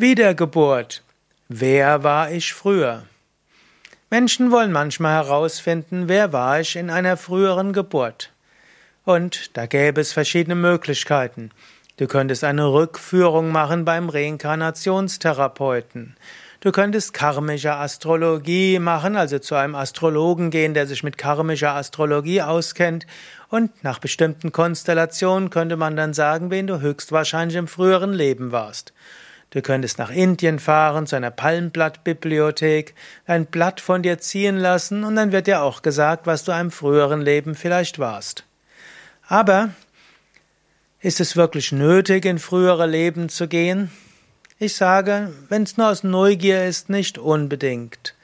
Wiedergeburt. Wer war ich früher? Menschen wollen manchmal herausfinden, wer war ich in einer früheren Geburt. Und da gäbe es verschiedene Möglichkeiten. Du könntest eine Rückführung machen beim Reinkarnationstherapeuten. Du könntest karmische Astrologie machen, also zu einem Astrologen gehen, der sich mit karmischer Astrologie auskennt. Und nach bestimmten Konstellationen könnte man dann sagen, wen du höchstwahrscheinlich im früheren Leben warst. Du könntest nach Indien fahren, zu einer Palmblattbibliothek, ein Blatt von dir ziehen lassen und dann wird dir auch gesagt, was du einem früheren Leben vielleicht warst. Aber ist es wirklich nötig, in frühere Leben zu gehen? Ich sage, wenn es nur aus Neugier ist, nicht unbedingt.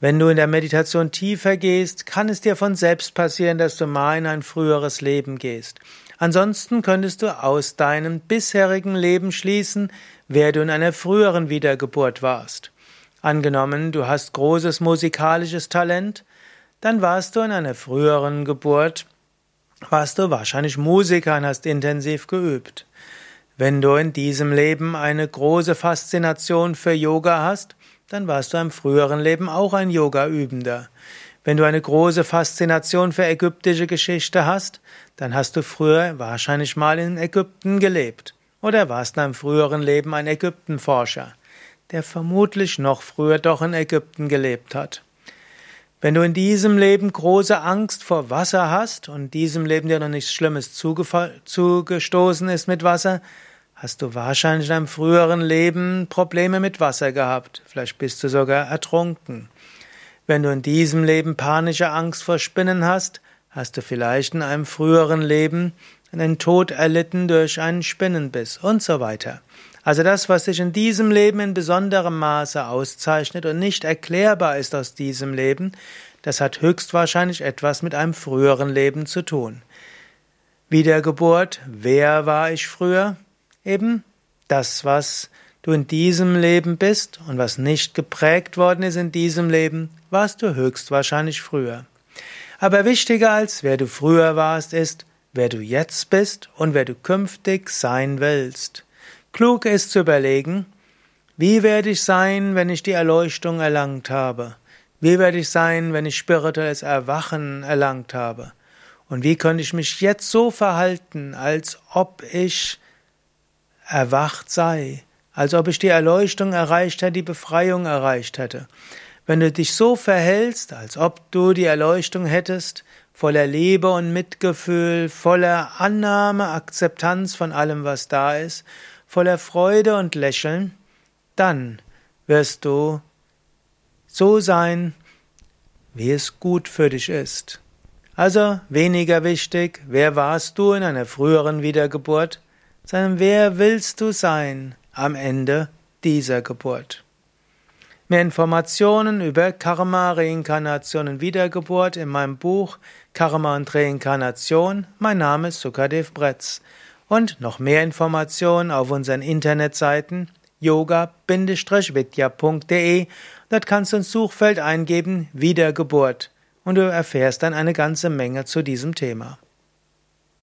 Wenn du in der Meditation tiefer gehst, kann es dir von selbst passieren, dass du mal in ein früheres Leben gehst. Ansonsten könntest du aus deinem bisherigen Leben schließen, wer du in einer früheren Wiedergeburt warst. Angenommen, du hast großes musikalisches Talent, dann warst du in einer früheren Geburt, warst du wahrscheinlich Musiker und hast intensiv geübt. Wenn du in diesem Leben eine große Faszination für Yoga hast, dann warst du im früheren Leben auch ein Yoga-Übender. Wenn du eine große Faszination für ägyptische Geschichte hast, dann hast du früher wahrscheinlich mal in Ägypten gelebt. Oder warst in einem früheren Leben ein Ägyptenforscher, der vermutlich noch früher doch in Ägypten gelebt hat. Wenn du in diesem Leben große Angst vor Wasser hast und diesem Leben dir noch nichts Schlimmes zugestoßen ist mit Wasser, hast du wahrscheinlich in einem früheren Leben Probleme mit Wasser gehabt. Vielleicht bist du sogar ertrunken. Wenn du in diesem Leben panische Angst vor Spinnen hast, hast du vielleicht in einem früheren Leben einen Tod erlitten durch einen Spinnenbiss und so weiter. Also das, was sich in diesem Leben in besonderem Maße auszeichnet und nicht erklärbar ist aus diesem Leben, das hat höchstwahrscheinlich etwas mit einem früheren Leben zu tun. Wiedergeburt, wer war ich früher? Eben das, was du in diesem Leben bist und was nicht geprägt worden ist in diesem Leben, warst du höchstwahrscheinlich früher. Aber wichtiger als wer du früher warst, ist, wer du jetzt bist und wer du künftig sein willst. Klug ist zu überlegen, wie werde ich sein, wenn ich die Erleuchtung erlangt habe? Wie werde ich sein, wenn ich spirituelles Erwachen erlangt habe? Und wie könnte ich mich jetzt so verhalten, als ob ich erwacht sei, als ob ich die Erleuchtung erreicht hätte, die Befreiung erreicht hätte. Wenn du dich so verhältst, als ob du die Erleuchtung hättest, voller Liebe und Mitgefühl, voller Annahme, Akzeptanz von allem, was da ist, voller Freude und Lächeln, dann wirst du so sein, wie es gut für dich ist. Also weniger wichtig, wer warst du in einer früheren Wiedergeburt, sondern wer willst du sein am Ende dieser Geburt? Mehr Informationen über Karma, Reinkarnation und Wiedergeburt in meinem Buch Karma und Reinkarnation. Mein Name ist Sukadev Bretz. Und noch mehr Informationen auf unseren Internetseiten yoga-vidya.de. Dort kannst du ins Suchfeld eingeben Wiedergeburt und du erfährst dann eine ganze Menge zu diesem Thema.